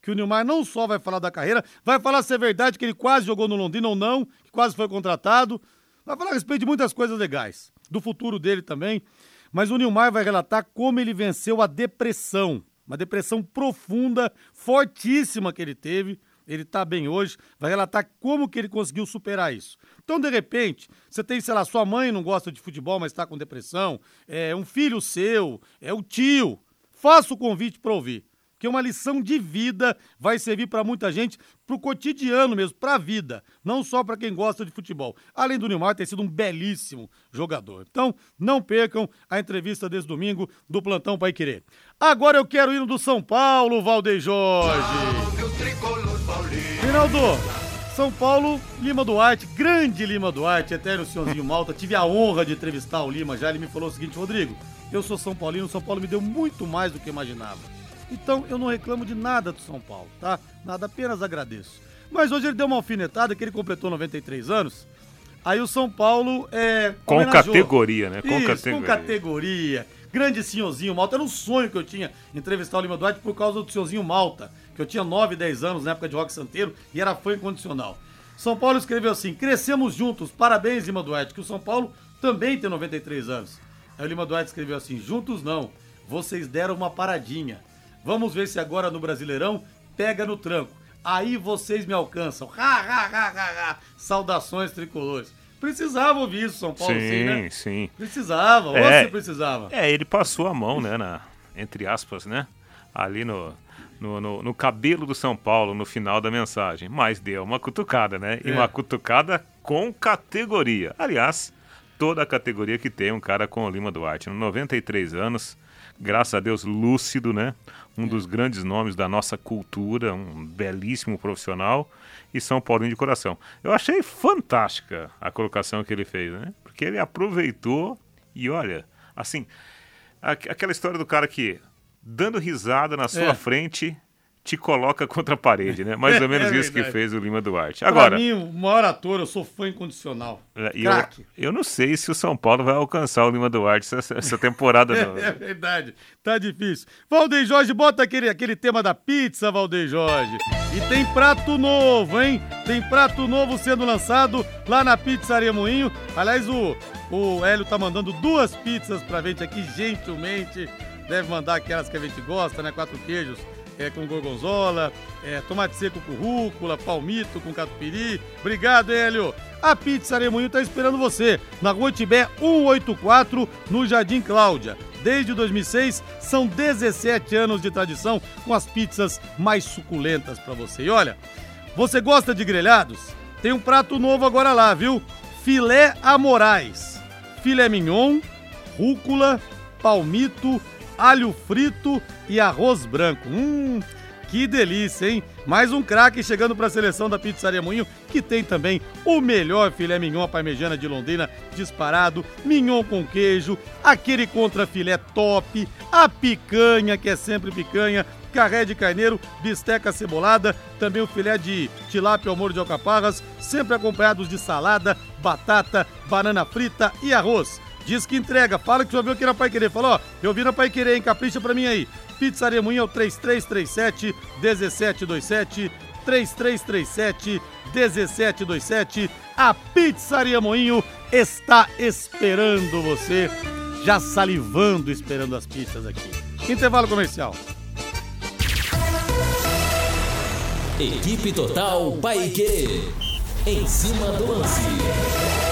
Que o Nilmar não só vai falar da carreira, vai falar se é verdade que ele quase jogou no Londrina ou não, que quase foi contratado. Vai falar a respeito de muitas coisas legais, do futuro dele também. Mas o Nilmar vai relatar como ele venceu a depressão, uma depressão profunda, fortíssima que ele teve ele está bem hoje, vai relatar como que ele conseguiu superar isso. Então, de repente, você tem, sei lá, sua mãe não gosta de futebol, mas está com depressão, é um filho seu, é o tio. Faça o convite para ouvir, que uma lição de vida, vai servir para muita gente, para o cotidiano mesmo, para a vida, não só para quem gosta de futebol. Além do Neymar ter sido um belíssimo jogador. Então, não percam a entrevista desse domingo do Plantão Pai Querer. Agora eu quero ir do São Paulo, Valdeir Jorge. Reinaldo, São Paulo, Lima Duarte, grande Lima Duarte, eterno senhorzinho Malta. Tive a honra de entrevistar o Lima já. Ele me falou o seguinte, Rodrigo, eu sou São Paulino, São Paulo me deu muito mais do que imaginava. Então eu não reclamo de nada do São Paulo, tá? Nada, apenas agradeço. Mas hoje ele deu uma alfinetada que ele completou 93 anos. Aí o São Paulo é. Com categoria, né? Com Isso, categoria. Com categoria. Grande senhorzinho Malta. Era um sonho que eu tinha entrevistar o Lima Duarte por causa do senhorzinho Malta. Eu tinha 9, 10 anos na época de rock santeiro e era fã incondicional. São Paulo escreveu assim: crescemos juntos, parabéns, Lima Duarte, que o São Paulo também tem 93 anos. Aí o Lima Duarte escreveu assim: juntos não, vocês deram uma paradinha. Vamos ver se agora no Brasileirão pega no tranco. Aí vocês me alcançam. Ha, ha, ha, ha, ha. Saudações tricolores. Precisava ouvir isso, São Paulo, sim, sim né? Sim, Precisava, é, você precisava. É, ele passou a mão, né, na, entre aspas, né? Ali no, no, no, no, cabelo do São Paulo no final da mensagem. Mas deu uma cutucada, né? E é. uma cutucada com categoria. Aliás, toda a categoria que tem um cara com o Lima Duarte. 93 anos, graças a Deus, lúcido, né? Um é. dos grandes nomes da nossa cultura, um belíssimo profissional e São Paulino de coração. Eu achei fantástica a colocação que ele fez, né? Porque ele aproveitou e olha, assim, aquela história do cara que dando risada na sua é. frente te coloca contra a parede, né? Mais ou menos é isso que fez o Lima Duarte. Agora, pra mim, o maior ator, eu sou fã incondicional. É, eu, eu não sei se o São Paulo vai alcançar o Lima Duarte essa, essa temporada, não. é verdade, tá difícil. Valdeir Jorge, bota aquele, aquele tema da pizza, Valdeir Jorge. E tem prato novo, hein? Tem prato novo sendo lançado lá na Pizzaria Moinho. Aliás, o, o Hélio tá mandando duas pizzas pra gente aqui, gentilmente. Deve mandar aquelas que a gente gosta, né? Quatro queijos é, com gorgonzola, é, tomate seco com rúcula, palmito com catupiry. Obrigado, Hélio! A Pizza Aremoinho está esperando você na Rua Tibé 184, no Jardim Cláudia. Desde 2006, são 17 anos de tradição com as pizzas mais suculentas para você. E olha, você gosta de grelhados? Tem um prato novo agora lá, viu? Filé a Moraes. Filé mignon, rúcula, palmito, alho frito e arroz branco. Hum, que delícia, hein? Mais um craque chegando para a seleção da Pizzaria Moinho, que tem também o melhor filé mignon parmegiana de Londrina, disparado, mignon com queijo, aquele contra filé top, a picanha, que é sempre picanha, carré de carneiro, bisteca cebolada, também o filé de tilápia ao molho de alcaparras, sempre acompanhados de salada, batata, banana frita e arroz. Diz que entrega, fala que já viu aqui na Pai Querer. Falou, ó, eu vi na Pai Querer, hein? Capricha pra mim aí. Pizzaria Moinho é o 3337 1727 3337 1727. A Pizzaria Moinho está esperando você, já salivando esperando as pizzas aqui. Intervalo comercial. Equipe Total Paique. Em cima do lance.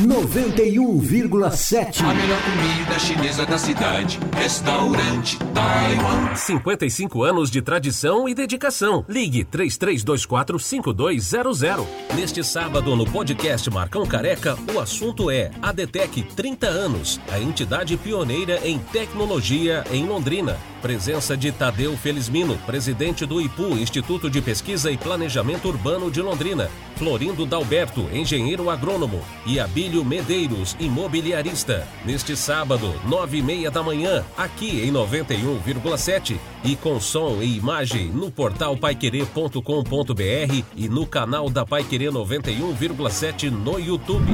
91,7. A melhor comida chinesa da cidade. Restaurante Taiwan. 55 anos de tradição e dedicação. Ligue 3324 5200. Neste sábado, no podcast Marcão Careca, o assunto é a Detec 30 anos, a entidade pioneira em tecnologia em Londrina. Presença de Tadeu Felizmino, presidente do IPU, Instituto de Pesquisa e Planejamento Urbano de Londrina. Florindo Dalberto, engenheiro agrônomo. E Abílio Medeiros, imobiliarista. Neste sábado, nove e meia da manhã, aqui em 91,7 e com som e imagem no portal paiquerê.com.br e no canal da Paiquerê 91,7 no YouTube.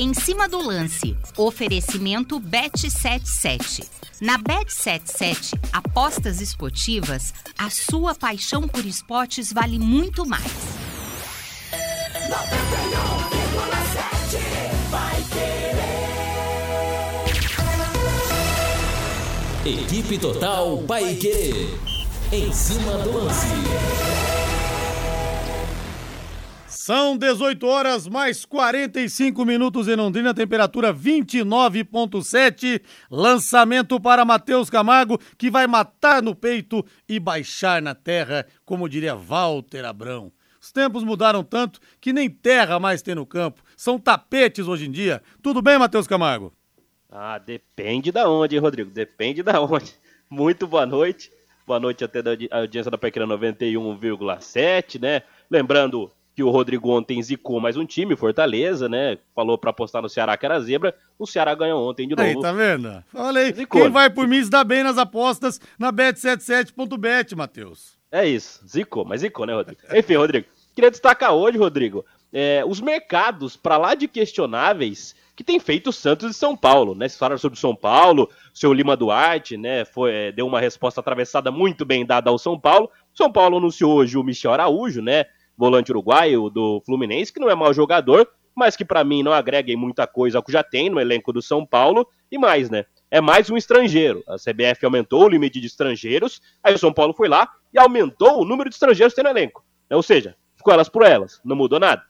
Em cima do lance, oferecimento Bet77. Na Bet77, apostas esportivas, a sua paixão por esportes vale muito mais. 91,7 vai querer. Equipe Total Paique. Em cima do lance. São 18 horas mais 45 minutos em Londrina, temperatura 29.7. Lançamento para Matheus Camargo, que vai matar no peito e baixar na terra, como diria Walter Abrão. Os tempos mudaram tanto que nem terra mais tem no campo. São tapetes hoje em dia. Tudo bem, Matheus Camargo? Ah, depende da onde, hein, Rodrigo? Depende da onde. Muito boa noite. Boa noite até da audiência da Pequena 91,7, né? Lembrando que o Rodrigo ontem zicou mais um time, Fortaleza, né? Falou para apostar no Ceará que era zebra. O Ceará ganhou ontem de novo. Aí, tá vendo? Falei, zicou. quem vai por mim se dá bem nas apostas na bet77.bet, Matheus. É isso, zicou, mas zicou, né, Rodrigo? Enfim, Rodrigo, queria destacar hoje, Rodrigo, é, os mercados para lá de questionáveis que tem feito o Santos e São Paulo, né? Se falaram sobre São Paulo, o seu Lima Duarte, né? Foi, é, deu uma resposta atravessada muito bem dada ao São Paulo. São Paulo anunciou hoje o Michel Araújo, né? Volante uruguaio do Fluminense, que não é mau jogador, mas que para mim não agrega em muita coisa ao que já tem no elenco do São Paulo. E mais, né? É mais um estrangeiro. A CBF aumentou o limite de estrangeiros, aí o São Paulo foi lá e aumentou o número de estrangeiros que tem no elenco. Ou seja, ficou elas por elas, não mudou nada.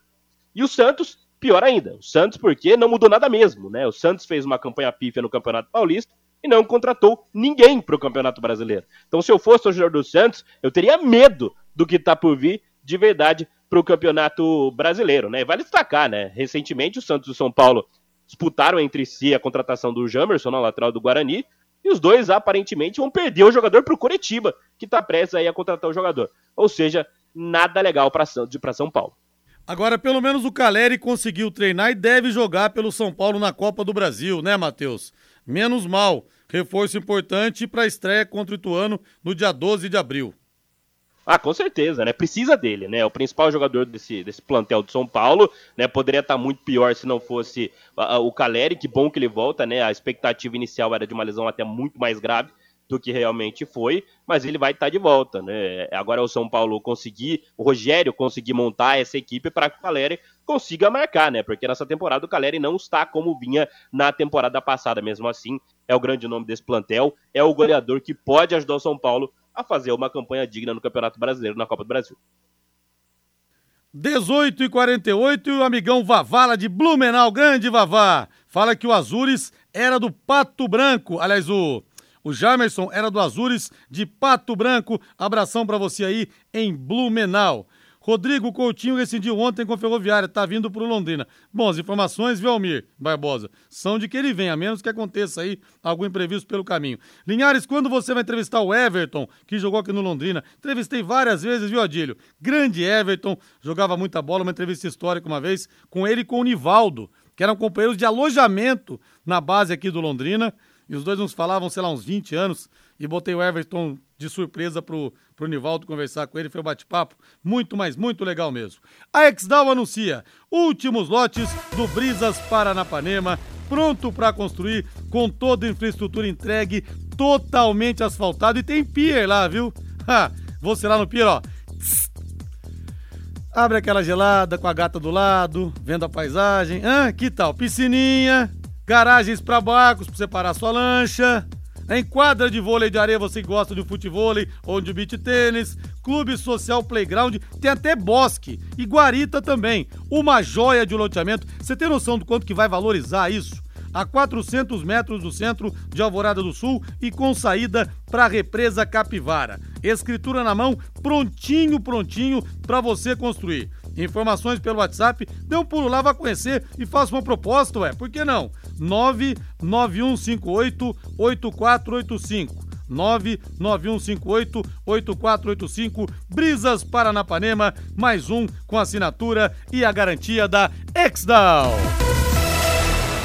E o Santos Pior ainda, o Santos, porque não mudou nada mesmo, né? O Santos fez uma campanha pífia no Campeonato Paulista e não contratou ninguém para o Campeonato Brasileiro. Então, se eu fosse torcedor do Santos, eu teria medo do que está por vir de verdade para o Campeonato Brasileiro, né? Vale destacar, né? Recentemente, o Santos e o São Paulo disputaram entre si a contratação do Jamerson na lateral do Guarani e os dois aparentemente vão perder o jogador para o Coritiba, que está prestes aí a contratar o jogador. Ou seja, nada legal para São Paulo. Agora, pelo menos o Caleri conseguiu treinar e deve jogar pelo São Paulo na Copa do Brasil, né, Matheus? Menos mal. Reforço importante para a estreia contra o Ituano no dia 12 de abril. Ah, com certeza, né? Precisa dele, né? O principal jogador desse, desse plantel de São Paulo, né? Poderia estar muito pior se não fosse o Caleri, que bom que ele volta, né? A expectativa inicial era de uma lesão até muito mais grave do que realmente foi, mas ele vai estar de volta, né? Agora é o São Paulo conseguir, o Rogério conseguir montar essa equipe para que o Caleri consiga marcar, né? Porque nessa temporada o Caleri não está como vinha na temporada passada, mesmo assim, é o grande nome desse plantel, é o goleador que pode ajudar o São Paulo a fazer uma campanha digna no Campeonato Brasileiro, na Copa do Brasil. 18 e 48 e o amigão Vavala de Blumenau, grande Vavá, fala que o Azures era do Pato Branco, aliás, o o Jamerson era do Azures de Pato Branco. Abração para você aí em Blumenau. Rodrigo Coutinho rescindiu ontem com a Ferroviária, tá vindo pro Londrina. Bom, as informações, Velmir Barbosa, são de que ele vem, a menos que aconteça aí algum imprevisto pelo caminho. Linhares, quando você vai entrevistar o Everton, que jogou aqui no Londrina? Entrevistei várias vezes, viu, Adílio? Grande Everton, jogava muita bola, uma entrevista histórica uma vez, com ele e com o Nivaldo, que eram companheiros de alojamento na base aqui do Londrina. E os dois nos falavam, sei lá, uns 20 anos. E botei o Everton de surpresa pro, pro Nivaldo conversar com ele. Foi um bate-papo muito, mas muito legal mesmo. A Exdal anuncia últimos lotes do Brisas Paranapanema. Pronto para construir com toda a infraestrutura entregue, totalmente asfaltado. E tem pier lá, viu? Ha, você lá no pier, ó. Abre aquela gelada com a gata do lado, vendo a paisagem. Ah, que tal? Piscininha, garagens para barcos para separar sua lancha. Em quadra de vôlei de areia, você gosta de futebol ou de beach tênis, clube social playground, tem até bosque e guarita também. Uma joia de loteamento. Você tem noção do quanto que vai valorizar isso? A 400 metros do centro de Alvorada do Sul e com saída para a represa Capivara. Escritura na mão, prontinho, prontinho para você construir. Informações pelo WhatsApp, dê um pulo lá, vá conhecer e faça uma proposta, ué, por que não? 991588485. 99158-8485. Brisas Paranapanema, mais um com assinatura e a garantia da Exdal.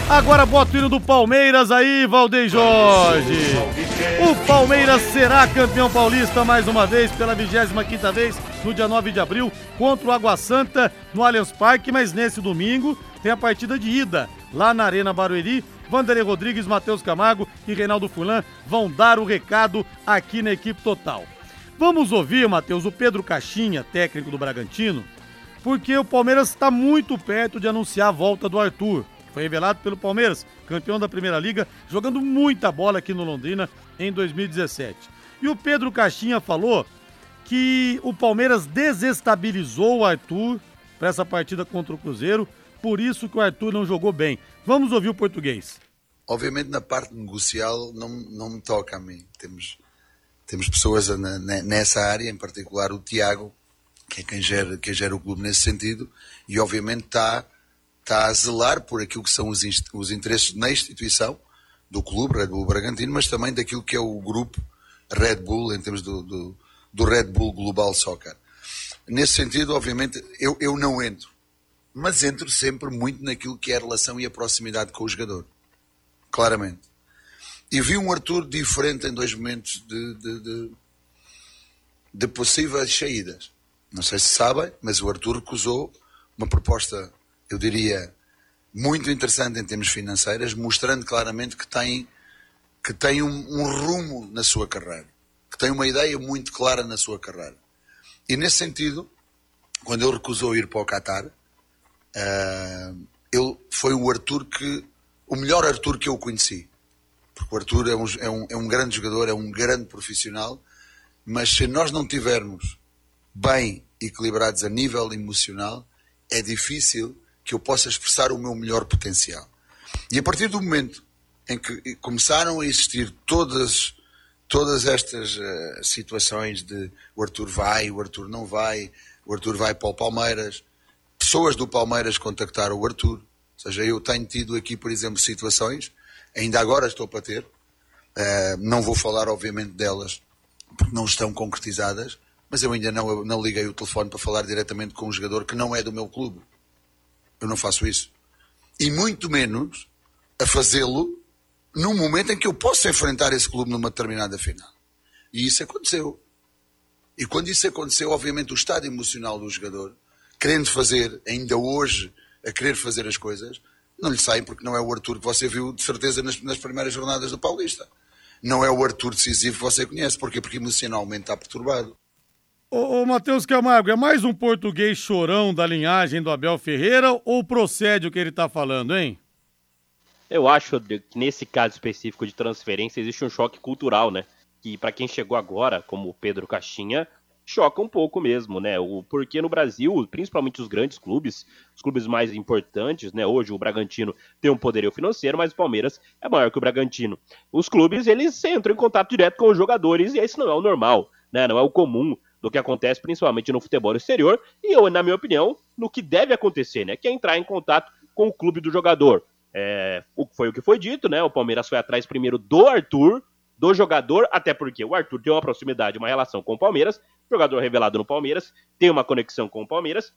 Agora bota o hino do Palmeiras aí, Valdeir Jorge. O Palmeiras será campeão paulista mais uma vez, pela 25 vez, no dia 9 de abril, contra o Água Santa, no Allianz Parque, mas nesse domingo tem a partida de ida, lá na Arena Barueri. Vanderlei Rodrigues, Matheus Camargo e Reinaldo Fulan vão dar o recado aqui na equipe total. Vamos ouvir, Matheus, o Pedro Caixinha, técnico do Bragantino, porque o Palmeiras está muito perto de anunciar a volta do Arthur. Foi revelado pelo Palmeiras, campeão da Primeira Liga, jogando muita bola aqui no Londrina em 2017. E o Pedro Caixinha falou que o Palmeiras desestabilizou o Arthur para essa partida contra o Cruzeiro, por isso que o Arthur não jogou bem. Vamos ouvir o português. Obviamente na parte negocial não, não me toca a mim. Temos, temos pessoas na, nessa área, em particular o Tiago, que é quem gera, quem gera o clube nesse sentido, e obviamente está, está a zelar por aquilo que são os, os interesses na instituição do clube, Red Bull Bragantino, mas também daquilo que é o grupo Red Bull, em termos do, do, do Red Bull Global Soccer. Nesse sentido, obviamente, eu, eu não entro, mas entro sempre muito naquilo que é a relação e a proximidade com o jogador. Claramente. E vi um Arthur diferente em dois momentos de, de, de, de possíveis saídas. Não sei se sabem, mas o Arthur recusou uma proposta, eu diria, muito interessante em termos financeiros, mostrando claramente que tem, que tem um, um rumo na sua carreira que tem uma ideia muito clara na sua carreira. E nesse sentido, quando ele recusou ir para o Qatar, uh, ele foi o Arthur que, o melhor Arthur que eu conheci. Porque o Arthur é um, é, um, é um grande jogador, é um grande profissional, mas se nós não tivermos bem equilibrados a nível emocional, é difícil que eu possa expressar o meu melhor potencial. E a partir do momento em que começaram a existir todas todas estas uh, situações de o Arthur vai, o Arthur não vai, o Arthur vai para o Palmeiras, pessoas do Palmeiras contactaram o Arthur. Ou seja, eu tenho tido aqui, por exemplo, situações, ainda agora estou para ter, uh, não vou falar, obviamente, delas, porque não estão concretizadas, mas eu ainda não, não liguei o telefone para falar diretamente com um jogador que não é do meu clube. Eu não faço isso. E muito menos a fazê-lo num momento em que eu possa enfrentar esse clube numa determinada final. E isso aconteceu. E quando isso aconteceu, obviamente o estado emocional do jogador, querendo fazer, ainda hoje, a querer fazer as coisas, não lhe saem porque não é o Arthur que você viu de certeza nas, nas primeiras jornadas do Paulista. Não é o Arthur decisivo que você conhece. Porquê? Porque emocionalmente está perturbado. Ô, ô Matheus Camargo, é mais um português chorão da linhagem do Abel Ferreira ou procede o que ele está falando, hein? Eu acho que nesse caso específico de transferência existe um choque cultural, né? Que para quem chegou agora, como o Pedro Caixinha, choca um pouco mesmo, né? O, porque no Brasil, principalmente os grandes clubes, os clubes mais importantes, né? Hoje o Bragantino tem um poderio financeiro, mas o Palmeiras é maior que o Bragantino. Os clubes, eles entram em contato direto com os jogadores e esse não é o normal, né? Não é o comum do que acontece principalmente no futebol exterior e eu, na minha opinião, no que deve acontecer, né? Que é entrar em contato com o clube do jogador. É, foi o que foi dito, né? O Palmeiras foi atrás primeiro do Arthur, do jogador, até porque o Arthur tem uma proximidade, uma relação com o Palmeiras, jogador revelado no Palmeiras, tem uma conexão com o Palmeiras.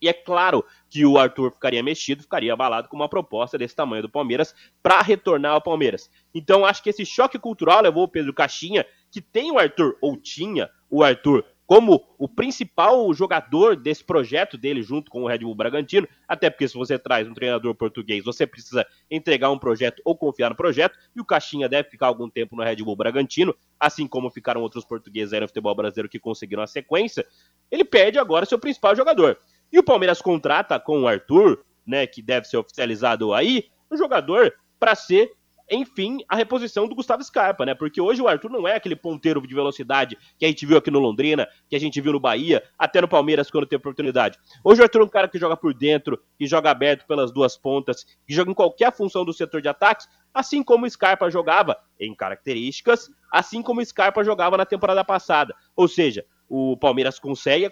E é claro que o Arthur ficaria mexido, ficaria abalado com uma proposta desse tamanho do Palmeiras para retornar ao Palmeiras. Então acho que esse choque cultural levou o Pedro Caixinha, que tem o Arthur, ou tinha o Arthur, como o principal jogador desse projeto dele junto com o Red Bull Bragantino, até porque se você traz um treinador português, você precisa entregar um projeto ou confiar no projeto, e o Caixinha deve ficar algum tempo no Red Bull Bragantino, assim como ficaram outros portugueses aí no futebol brasileiro que conseguiram a sequência, ele perde agora seu principal jogador. E o Palmeiras contrata com o Arthur, né, que deve ser oficializado aí, um jogador para ser enfim, a reposição do Gustavo Scarpa, né? Porque hoje o Arthur não é aquele ponteiro de velocidade que a gente viu aqui no Londrina, que a gente viu no Bahia, até no Palmeiras quando teve oportunidade. Hoje o Arthur é um cara que joga por dentro, que joga aberto pelas duas pontas, que joga em qualquer função do setor de ataques, assim como o Scarpa jogava em características, assim como o Scarpa jogava na temporada passada. Ou seja, o Palmeiras consegue a,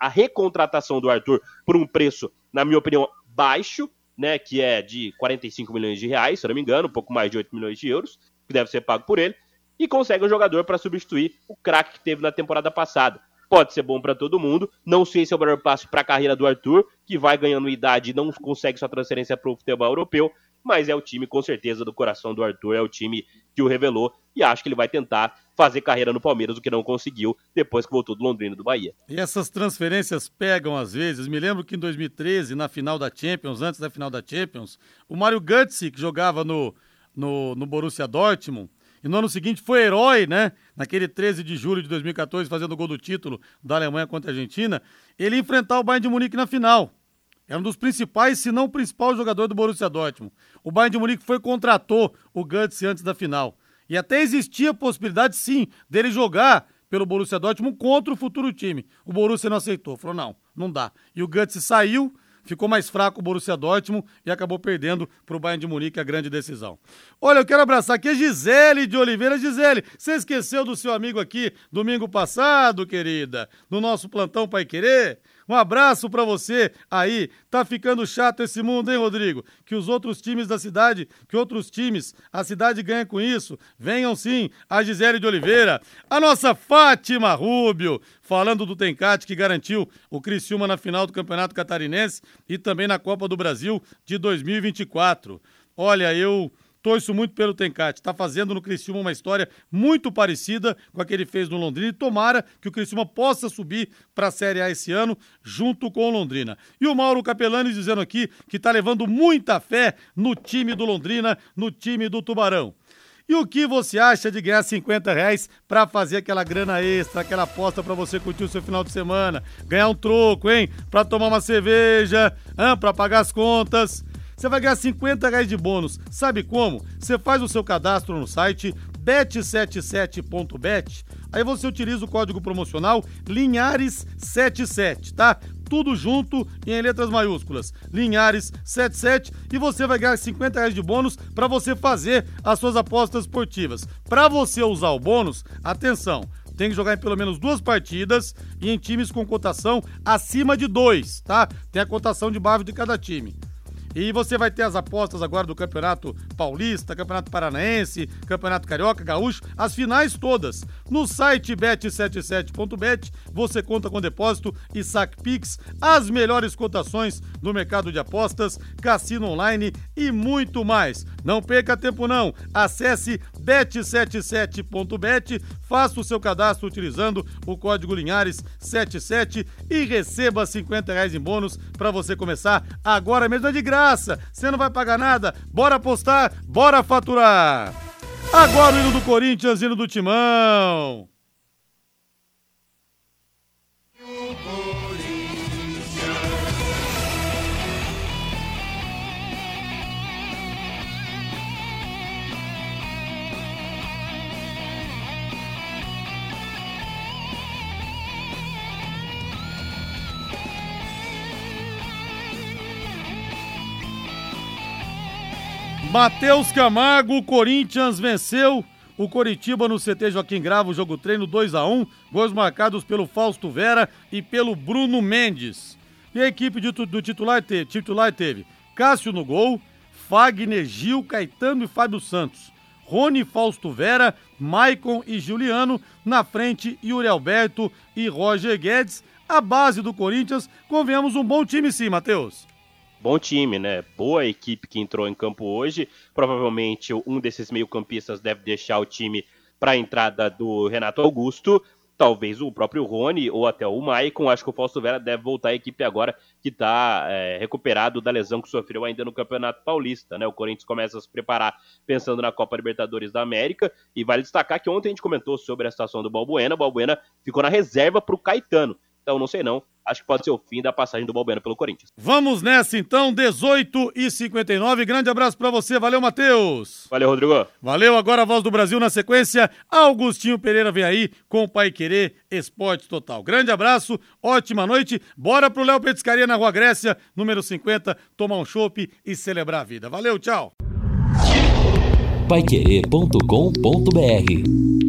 a recontratação do Arthur por um preço, na minha opinião, baixo, né, que é de 45 milhões de reais, se eu não me engano, um pouco mais de 8 milhões de euros, que deve ser pago por ele. e consegue um jogador para substituir o craque que teve na temporada passada. Pode ser bom para todo mundo. Não sei se é o melhor passo para a carreira do Arthur, que vai ganhando idade e não consegue sua transferência para o futebol europeu, mas é o time com certeza do coração do Arthur, é o time que o revelou e acho que ele vai tentar fazer carreira no Palmeiras, o que não conseguiu depois que voltou do Londrina do Bahia. E essas transferências pegam às vezes. Me lembro que em 2013, na final da Champions, antes da final da Champions, o Mário Götze, que jogava no, no, no Borussia Dortmund, e no ano seguinte foi herói, né? Naquele 13 de julho de 2014, fazendo o gol do título da Alemanha contra a Argentina, ele enfrentar o Bayern de Munique na final. Era um dos principais, se não o principal jogador do Borussia Dortmund. O Bayern de Munique foi contratou o Götze antes da final. E até existia a possibilidade, sim, dele jogar pelo Borussia Dortmund contra o futuro time. O Borussia não aceitou, falou não, não dá. E o Götze saiu ficou mais fraco o Borussia Dortmund e acabou perdendo para o Bayern de Munique a grande decisão. Olha, eu quero abraçar aqui a Gisele de Oliveira. Gisele, você esqueceu do seu amigo aqui domingo passado, querida, no nosso plantão Pai Querer? Um abraço para você aí. Tá ficando chato esse mundo, hein, Rodrigo? Que os outros times da cidade, que outros times, a cidade ganha com isso. Venham sim, a Gisele de Oliveira, a nossa Fátima Rúbio, falando do Tencate que garantiu o Criciúma na final do Campeonato Catarinense e também na Copa do Brasil de 2024. Olha, eu torço muito pelo Tencate. Está fazendo no Criciúma uma história muito parecida com a que ele fez no Londrina e tomara que o Criciúma possa subir para a Série A esse ano junto com o Londrina. E o Mauro Capelani dizendo aqui que está levando muita fé no time do Londrina, no time do Tubarão. E o que você acha de ganhar 50 reais para fazer aquela grana extra, aquela aposta para você curtir o seu final de semana? Ganhar um troco, hein? Para tomar uma cerveja, para pagar as contas. Você vai ganhar 50 reais de bônus. Sabe como? Você faz o seu cadastro no site bet77.bet. Aí você utiliza o código promocional Linhares77, tá? Tudo junto e em letras maiúsculas. Linhares77 e você vai ganhar 50 reais de bônus para você fazer as suas apostas esportivas. Para você usar o bônus, atenção, tem que jogar em pelo menos duas partidas e em times com cotação acima de dois, tá? Tem a cotação de baixo de cada time. E você vai ter as apostas agora do Campeonato Paulista, Campeonato Paranaense, Campeonato Carioca, Gaúcho, as finais todas. No site bet77.bet você conta com depósito e saque Pix, as melhores cotações do mercado de apostas, cassino online e muito mais. Não perca tempo não. Acesse bet77.bet, faça o seu cadastro utilizando o código Linhares77 e receba 50 reais em bônus para você começar agora mesmo é de graça você não vai pagar nada. Bora apostar, bora faturar. Agora o hino do Corinthians, hino do Timão. Matheus Camargo, Corinthians venceu o Coritiba no CT Joaquim Gravo, jogo treino 2 a 1 gols marcados pelo Fausto Vera e pelo Bruno Mendes. E a equipe de, do titular teve, titular teve Cássio no gol, Fagner, Gil, Caetano e Fábio Santos. Rony, Fausto Vera, Maicon e Juliano. Na frente, Yuri Alberto e Roger Guedes. A base do Corinthians, convenhamos um bom time sim, Matheus bom time, né? Boa equipe que entrou em campo hoje. Provavelmente um desses meio-campistas deve deixar o time para a entrada do Renato Augusto. Talvez o próprio Rony ou até o Maicon. Acho que o Fausto Vera deve voltar à equipe agora que está é, recuperado da lesão que sofreu ainda no Campeonato Paulista. Né? O Corinthians começa a se preparar pensando na Copa Libertadores da América. E vale destacar que ontem a gente comentou sobre a situação do Balbuena. O Balbuena ficou na reserva para o Caetano. Então, não sei não. Acho que pode ser o fim da passagem do Balbuena pelo Corinthians. Vamos nessa então, 18 e 59. Grande abraço para você. Valeu, Matheus. Valeu, Rodrigo. Valeu. Agora a voz do Brasil na sequência. Augustinho Pereira vem aí com o Pai Querer Esporte Total. Grande abraço, ótima noite. Bora pro Léo Petiscaria na Rua Grécia, número 50, tomar um chopp e celebrar a vida. Valeu, tchau. Paiquerê.com.br